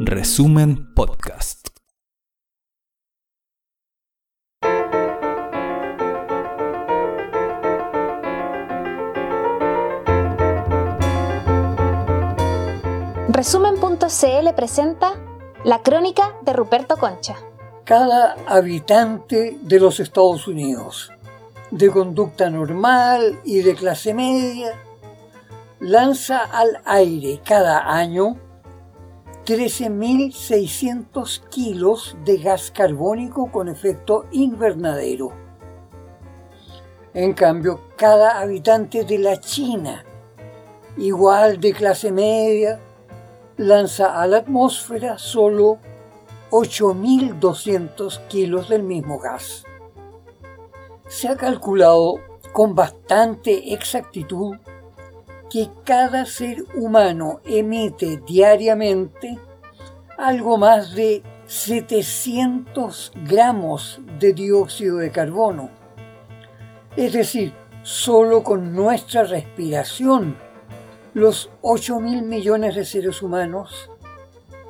Resumen Podcast. Resumen.cl presenta La crónica de Ruperto Concha. Cada habitante de los Estados Unidos, de conducta normal y de clase media, lanza al aire cada año 13.600 kilos de gas carbónico con efecto invernadero. En cambio, cada habitante de la China, igual de clase media, lanza a la atmósfera solo 8.200 kilos del mismo gas. Se ha calculado con bastante exactitud que cada ser humano emite diariamente algo más de 700 gramos de dióxido de carbono. Es decir, solo con nuestra respiración los 8 mil millones de seres humanos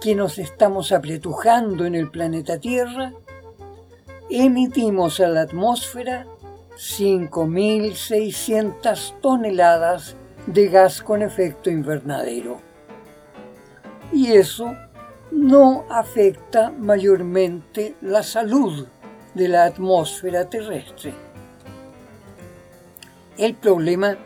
que nos estamos apretujando en el planeta Tierra, emitimos a la atmósfera 5.600 toneladas de gas con efecto invernadero. Y eso no afecta mayormente la salud de la atmósfera terrestre. El problema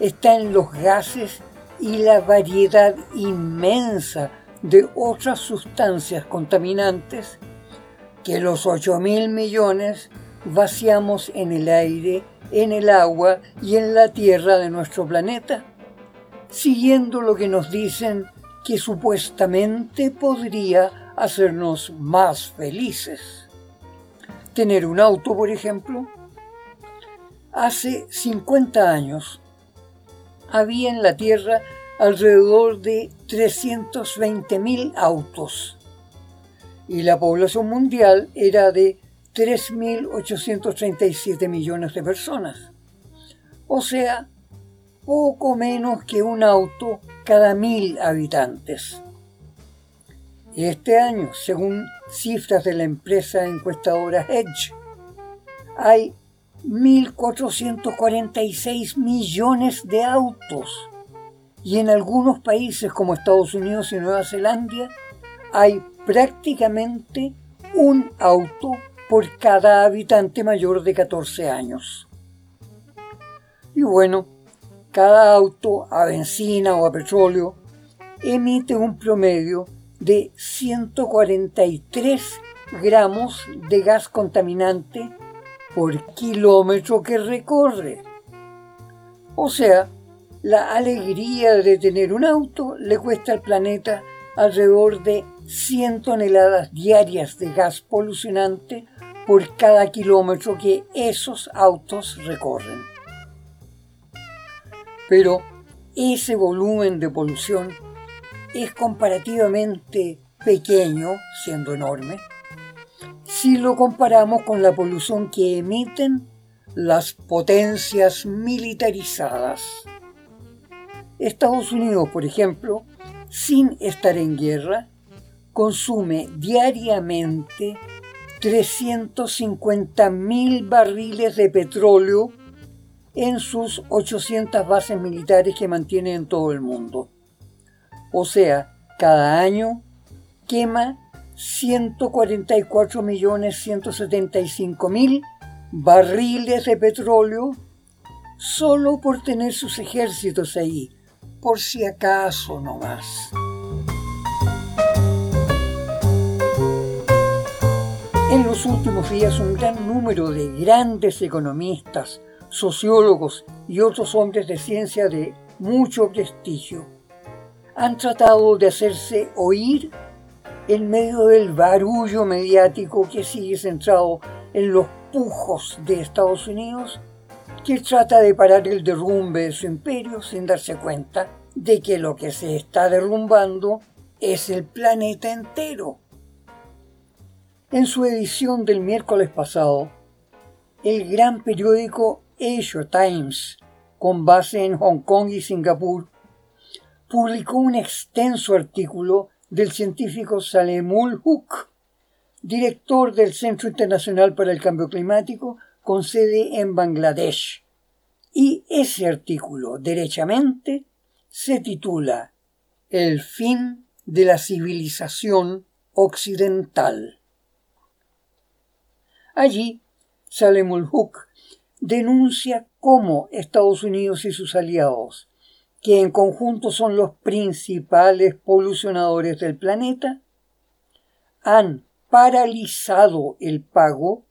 está en los gases y la variedad inmensa de otras sustancias contaminantes que los 8 mil millones vaciamos en el aire, en el agua y en la tierra de nuestro planeta, siguiendo lo que nos dicen que supuestamente podría hacernos más felices. Tener un auto, por ejemplo. Hace 50 años había en la Tierra alrededor de 320.000 autos y la población mundial era de 3.837 millones de personas. O sea, poco menos que un auto cada mil habitantes. Este año, según cifras de la empresa encuestadora Hedge, hay 1.446 millones de autos y en algunos países como Estados Unidos y Nueva Zelanda hay prácticamente un auto por cada habitante mayor de 14 años. Y bueno, cada auto a benzina o a petróleo emite un promedio de 143 gramos de gas contaminante por kilómetro que recorre. O sea, la alegría de tener un auto le cuesta al planeta alrededor de 100 toneladas diarias de gas polucionante por cada kilómetro que esos autos recorren. Pero ese volumen de polución es comparativamente pequeño, siendo enorme, si lo comparamos con la polución que emiten las potencias militarizadas. Estados Unidos, por ejemplo, sin estar en guerra, consume diariamente 350.000 barriles de petróleo en sus 800 bases militares que mantiene en todo el mundo. O sea, cada año quema 144.175.000 barriles de petróleo solo por tener sus ejércitos ahí, por si acaso no más. En los últimos días un gran número de grandes economistas, sociólogos y otros hombres de ciencia de mucho prestigio han tratado de hacerse oír en medio del barullo mediático que sigue centrado en los pujos de Estados Unidos, que trata de parar el derrumbe de su imperio sin darse cuenta de que lo que se está derrumbando es el planeta entero. En su edición del miércoles pasado, el gran periódico Asia Times, con base en Hong Kong y Singapur, publicó un extenso artículo del científico Salemul Huk, director del Centro Internacional para el Cambio Climático, con sede en Bangladesh. Y ese artículo, derechamente, se titula El fin de la civilización occidental. Allí, Salemul Huk denuncia cómo Estados Unidos y sus aliados, que en conjunto son los principales polucionadores del planeta, han paralizado el pago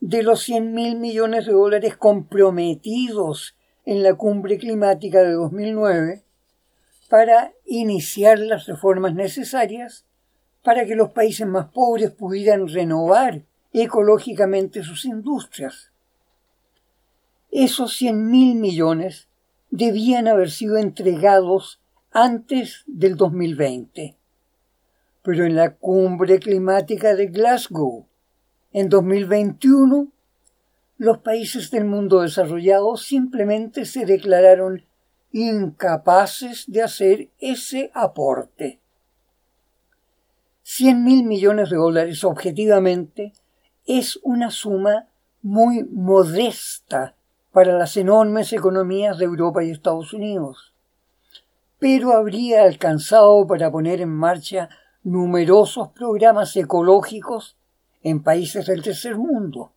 de los 100 mil millones de dólares comprometidos en la cumbre climática de 2009 para iniciar las reformas necesarias para que los países más pobres pudieran renovar ecológicamente sus industrias. Esos 100 mil millones debían haber sido entregados antes del 2020. Pero en la cumbre climática de Glasgow, en 2021, los países del mundo desarrollado simplemente se declararon incapaces de hacer ese aporte. 100 mil millones de dólares objetivamente es una suma muy modesta para las enormes economías de Europa y Estados Unidos, pero habría alcanzado para poner en marcha numerosos programas ecológicos en países del tercer mundo.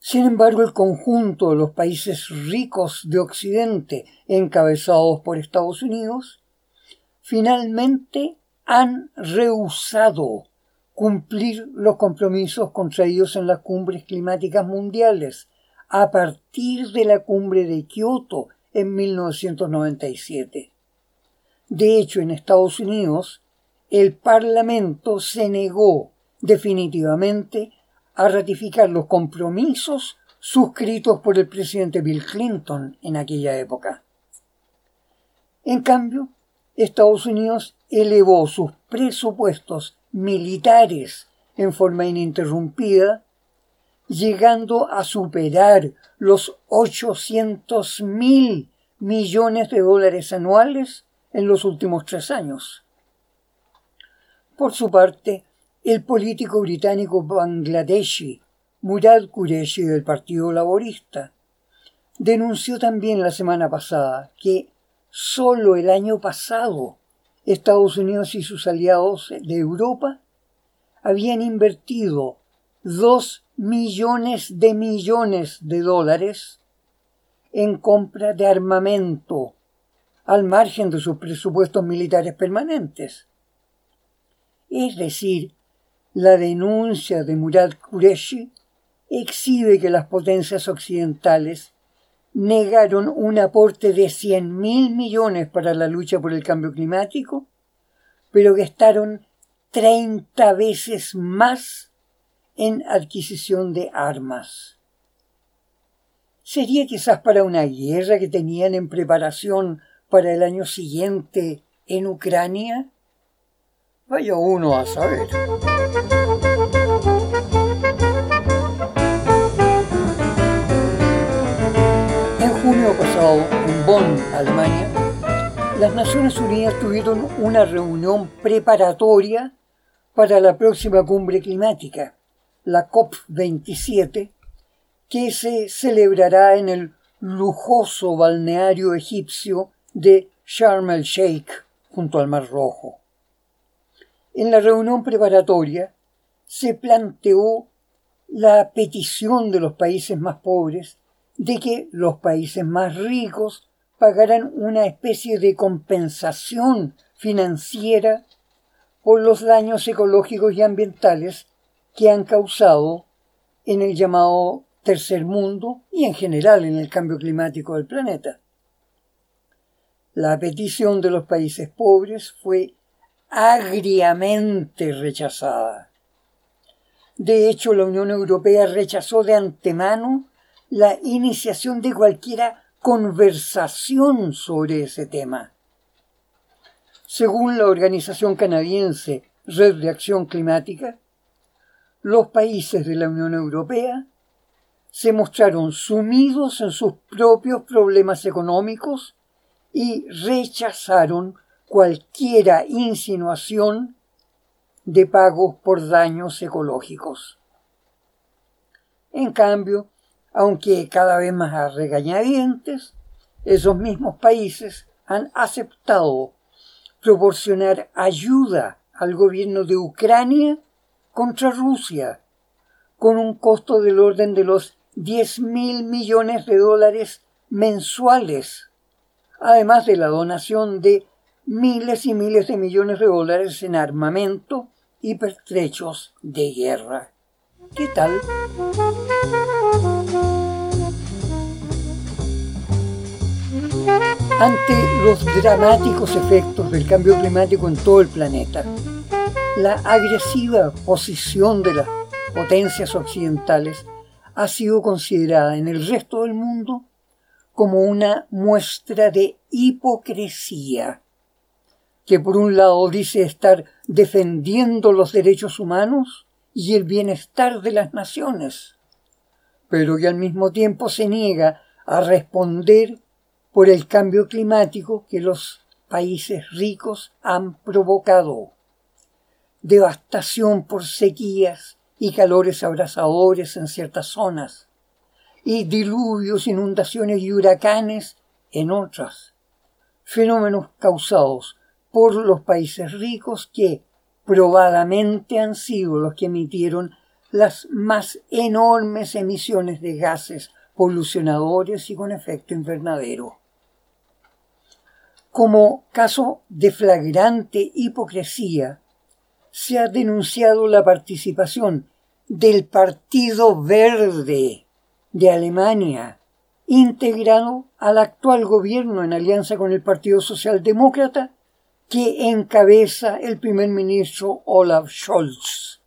Sin embargo, el conjunto de los países ricos de Occidente, encabezados por Estados Unidos, finalmente han rehusado cumplir los compromisos contraídos en las cumbres climáticas mundiales a partir de la cumbre de Kioto en 1997. De hecho, en Estados Unidos, el Parlamento se negó definitivamente a ratificar los compromisos suscritos por el presidente Bill Clinton en aquella época. En cambio, Estados Unidos elevó sus presupuestos militares en forma ininterrumpida, llegando a superar los 800 mil millones de dólares anuales en los últimos tres años. Por su parte, el político británico bangladeshi Murad Qureshi del Partido Laborista denunció también la semana pasada que Solo el año pasado, Estados Unidos y sus aliados de Europa habían invertido dos millones de millones de dólares en compra de armamento al margen de sus presupuestos militares permanentes. Es decir, la denuncia de Murad Qureshi exhibe que las potencias occidentales negaron un aporte de 100 mil millones para la lucha por el cambio climático, pero gastaron 30 veces más en adquisición de armas. ¿Sería quizás para una guerra que tenían en preparación para el año siguiente en Ucrania? Vaya uno a saber. Pasado, en Bonn, Alemania, las Naciones Unidas tuvieron una reunión preparatoria para la próxima cumbre climática, la COP27, que se celebrará en el lujoso balneario egipcio de Sharm el Sheikh, junto al Mar Rojo. En la reunión preparatoria se planteó la petición de los países más pobres de que los países más ricos pagaran una especie de compensación financiera por los daños ecológicos y ambientales que han causado en el llamado tercer mundo y en general en el cambio climático del planeta. La petición de los países pobres fue agriamente rechazada. De hecho, la Unión Europea rechazó de antemano la iniciación de cualquiera conversación sobre ese tema. Según la organización canadiense Red de Acción Climática, los países de la Unión Europea se mostraron sumidos en sus propios problemas económicos y rechazaron cualquiera insinuación de pagos por daños ecológicos. En cambio, aunque cada vez más a regañadientes, esos mismos países han aceptado proporcionar ayuda al gobierno de Ucrania contra Rusia, con un costo del orden de los 10 mil millones de dólares mensuales, además de la donación de miles y miles de millones de dólares en armamento y pertrechos de guerra. ¿Qué tal? Ante los dramáticos efectos del cambio climático en todo el planeta, la agresiva posición de las potencias occidentales ha sido considerada en el resto del mundo como una muestra de hipocresía, que por un lado dice estar defendiendo los derechos humanos y el bienestar de las naciones, pero que al mismo tiempo se niega a responder por el cambio climático que los países ricos han provocado. Devastación por sequías y calores abrasadores en ciertas zonas, y diluvios, inundaciones y huracanes en otras. Fenómenos causados por los países ricos que probadamente han sido los que emitieron las más enormes emisiones de gases polucionadores y con efecto invernadero. Como caso de flagrante hipocresía, se ha denunciado la participación del Partido Verde de Alemania, integrado al actual gobierno en alianza con el Partido Socialdemócrata que encabeza el primer ministro Olaf Scholz.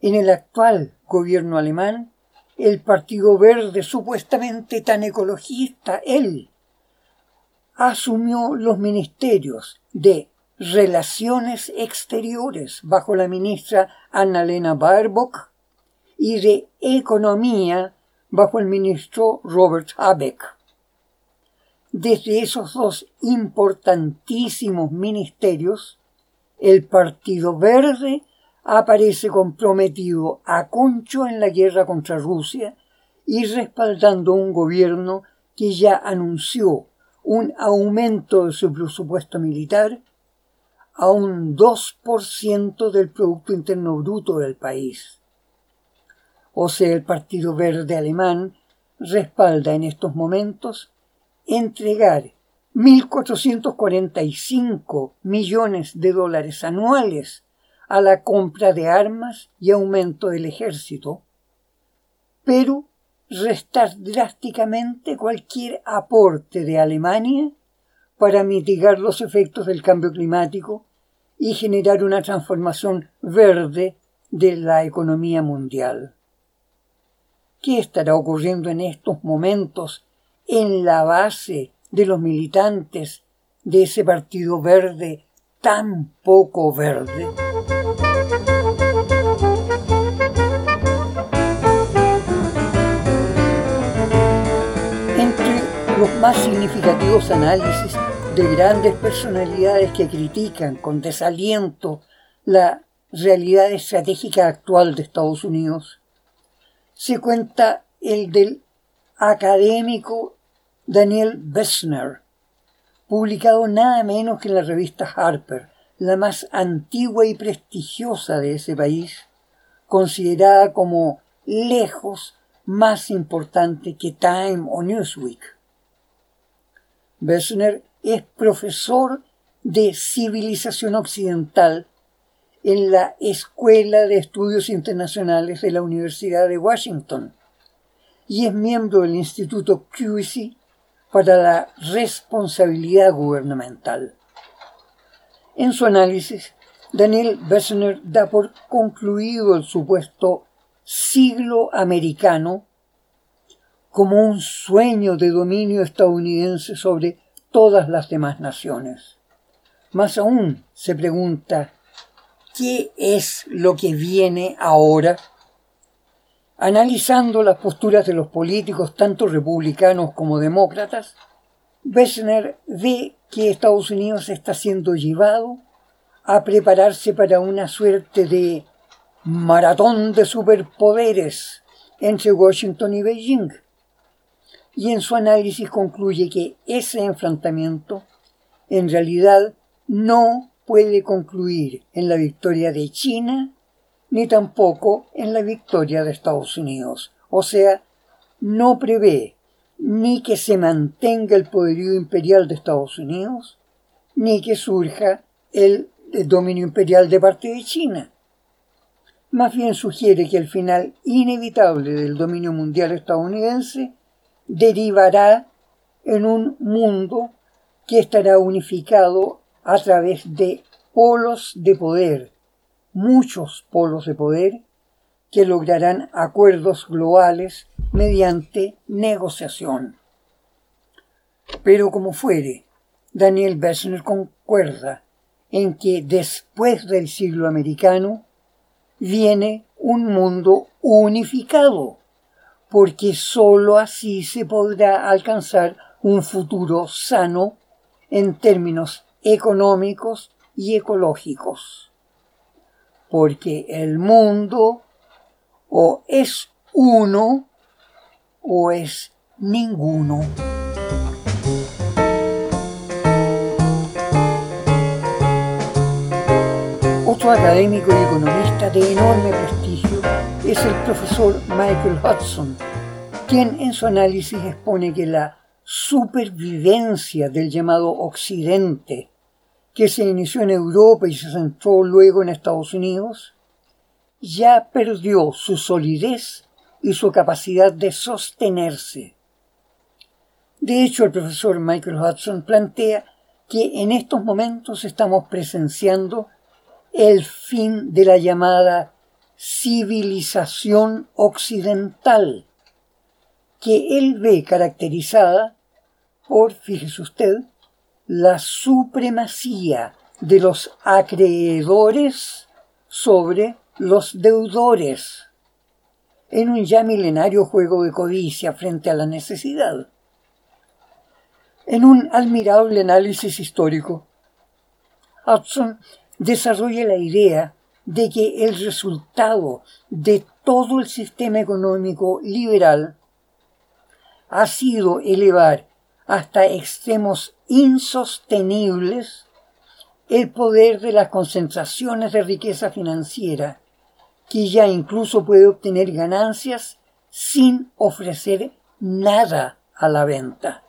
En el actual gobierno alemán, el Partido Verde, supuestamente tan ecologista, él, asumió los ministerios de Relaciones Exteriores bajo la ministra Annalena Baerbock y de Economía bajo el ministro Robert Habeck. Desde esos dos importantísimos ministerios, el Partido Verde aparece comprometido a concho en la guerra contra Rusia y respaldando un gobierno que ya anunció un aumento de su presupuesto militar a un 2% del Producto Interno Bruto del país. O sea, el Partido Verde Alemán respalda en estos momentos entregar 1.445 millones de dólares anuales a la compra de armas y aumento del ejército, pero restar drásticamente cualquier aporte de Alemania para mitigar los efectos del cambio climático y generar una transformación verde de la economía mundial. ¿Qué estará ocurriendo en estos momentos en la base de los militantes de ese partido verde tan poco verde? Entre los más significativos análisis de grandes personalidades que critican con desaliento la realidad estratégica actual de Estados Unidos, se cuenta el del académico Daniel Bessner, publicado nada menos que en la revista Harper, la más antigua y prestigiosa de ese país, considerada como lejos más importante que Time o Newsweek. Bessner es profesor de civilización occidental en la Escuela de Estudios Internacionales de la Universidad de Washington y es miembro del Instituto CUSY para la Responsabilidad Gubernamental. En su análisis, Daniel Bessner da por concluido el supuesto siglo americano como un sueño de dominio estadounidense sobre todas las demás naciones. Más aún se pregunta, ¿qué es lo que viene ahora? Analizando las posturas de los políticos, tanto republicanos como demócratas, Bessner ve que Estados Unidos está siendo llevado a prepararse para una suerte de maratón de superpoderes entre Washington y Beijing. Y en su análisis concluye que ese enfrentamiento en realidad no puede concluir en la victoria de China ni tampoco en la victoria de Estados Unidos. O sea, no prevé ni que se mantenga el poderío imperial de Estados Unidos, ni que surja el, dominio imperial de parte de China. Más bien sugiere que el final inevitable del dominio mundial estadounidense derivará en un mundo que estará unificado a través de polos de poder, muchos polos de poder, que lograrán acuerdos globales mediante negociación. Pero como fuere, Daniel Bessner concuerda en que después del siglo americano viene un mundo unificado, porque sólo así se podrá alcanzar un futuro sano en términos económicos y ecológicos. Porque el mundo o es uno o es ninguno. Otro académico y economista de enorme prestigio es el profesor Michael Hudson, quien en su análisis expone que la supervivencia del llamado Occidente, que se inició en Europa y se centró luego en Estados Unidos, ya perdió su solidez y su capacidad de sostenerse. De hecho, el profesor Michael Hudson plantea que en estos momentos estamos presenciando el fin de la llamada civilización occidental, que él ve caracterizada por, fíjese usted, la supremacía de los acreedores sobre los deudores en un ya milenario juego de codicia frente a la necesidad. En un admirable análisis histórico, Hudson desarrolla la idea de que el resultado de todo el sistema económico liberal ha sido elevar hasta extremos insostenibles el poder de las concentraciones de riqueza financiera que ya incluso puede obtener ganancias sin ofrecer nada a la venta.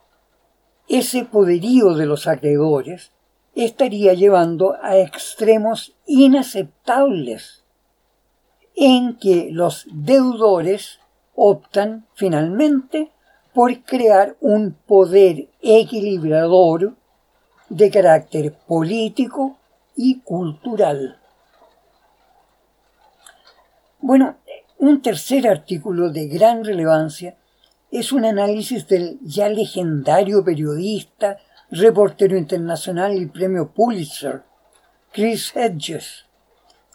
Ese poderío de los acreedores estaría llevando a extremos inaceptables en que los deudores optan finalmente por crear un poder equilibrador de carácter político y cultural. Bueno, un tercer artículo de gran relevancia es un análisis del ya legendario periodista, reportero internacional y premio Pulitzer, Chris Hedges,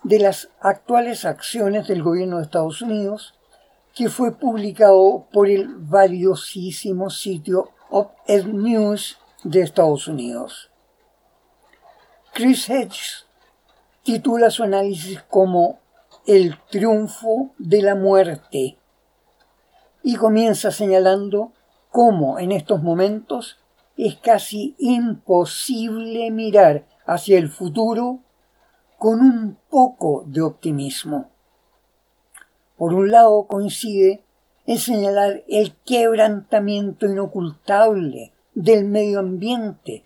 de las actuales acciones del gobierno de Estados Unidos, que fue publicado por el valiosísimo sitio Op-Ed News de Estados Unidos. Chris Hedges titula su análisis como el triunfo de la muerte. Y comienza señalando cómo en estos momentos es casi imposible mirar hacia el futuro con un poco de optimismo. Por un lado coincide en señalar el quebrantamiento inocultable del medio ambiente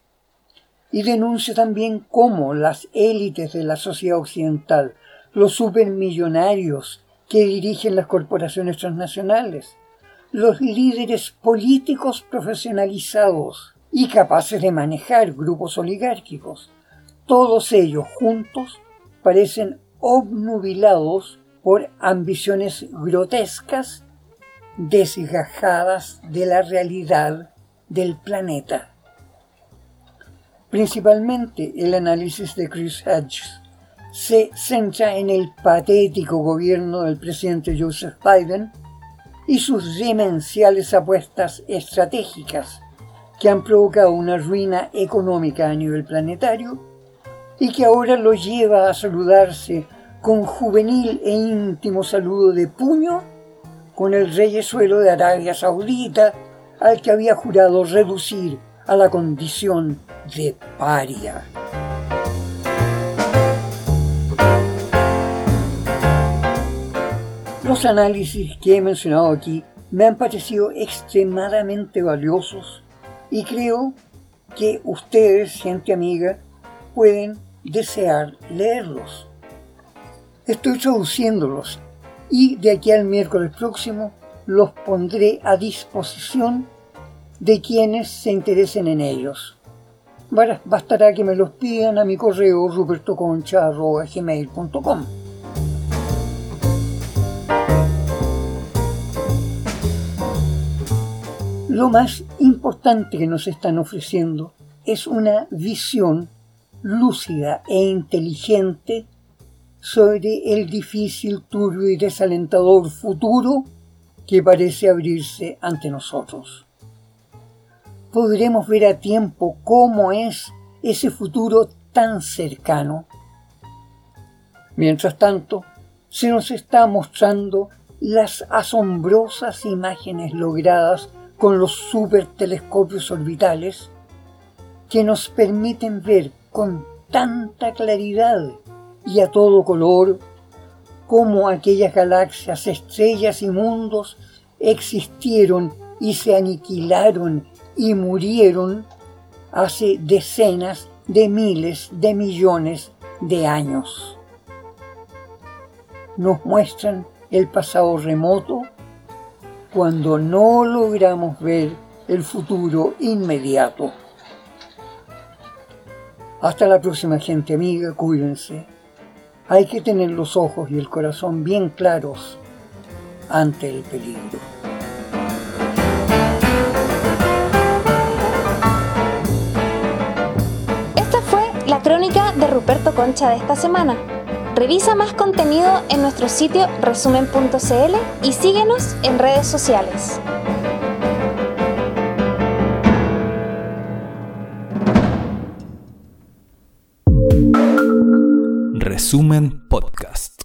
y denuncia también cómo las élites de la sociedad occidental los supermillonarios que dirigen las corporaciones transnacionales, los líderes políticos profesionalizados y capaces de manejar grupos oligárquicos. Todos ellos juntos parecen obnubilados por ambiciones grotescas desgajadas de la realidad del planeta. Principalmente el análisis de Chris Hedges se centra en el patético gobierno del presidente Joseph Biden y sus demenciales apuestas estratégicas, que han provocado una ruina económica a nivel planetario y que ahora lo lleva a saludarse con juvenil e íntimo saludo de puño con el reyesuelo de Arabia Saudita al que había jurado reducir a la condición de paria. Los análisis que he mencionado aquí me han parecido extremadamente valiosos y creo que ustedes, gente amiga, pueden desear leerlos. Estoy traduciéndolos y de aquí al miércoles próximo los pondré a disposición de quienes se interesen en ellos. Bastará que me los pidan a mi correo rupertoconcha.gmail.com. Lo más importante que nos están ofreciendo es una visión lúcida e inteligente sobre el difícil, turbio y desalentador futuro que parece abrirse ante nosotros. Podremos ver a tiempo cómo es ese futuro tan cercano. Mientras tanto, se nos está mostrando las asombrosas imágenes logradas con los supertelescopios orbitales que nos permiten ver con tanta claridad y a todo color cómo aquellas galaxias, estrellas y mundos existieron y se aniquilaron y murieron hace decenas de miles de millones de años. Nos muestran el pasado remoto cuando no logramos ver el futuro inmediato. Hasta la próxima gente amiga, cuídense. Hay que tener los ojos y el corazón bien claros ante el peligro. Esta fue la crónica de Ruperto Concha de esta semana. Revisa más contenido en nuestro sitio resumen.cl y síguenos en redes sociales. Resumen Podcast.